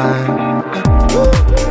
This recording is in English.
time.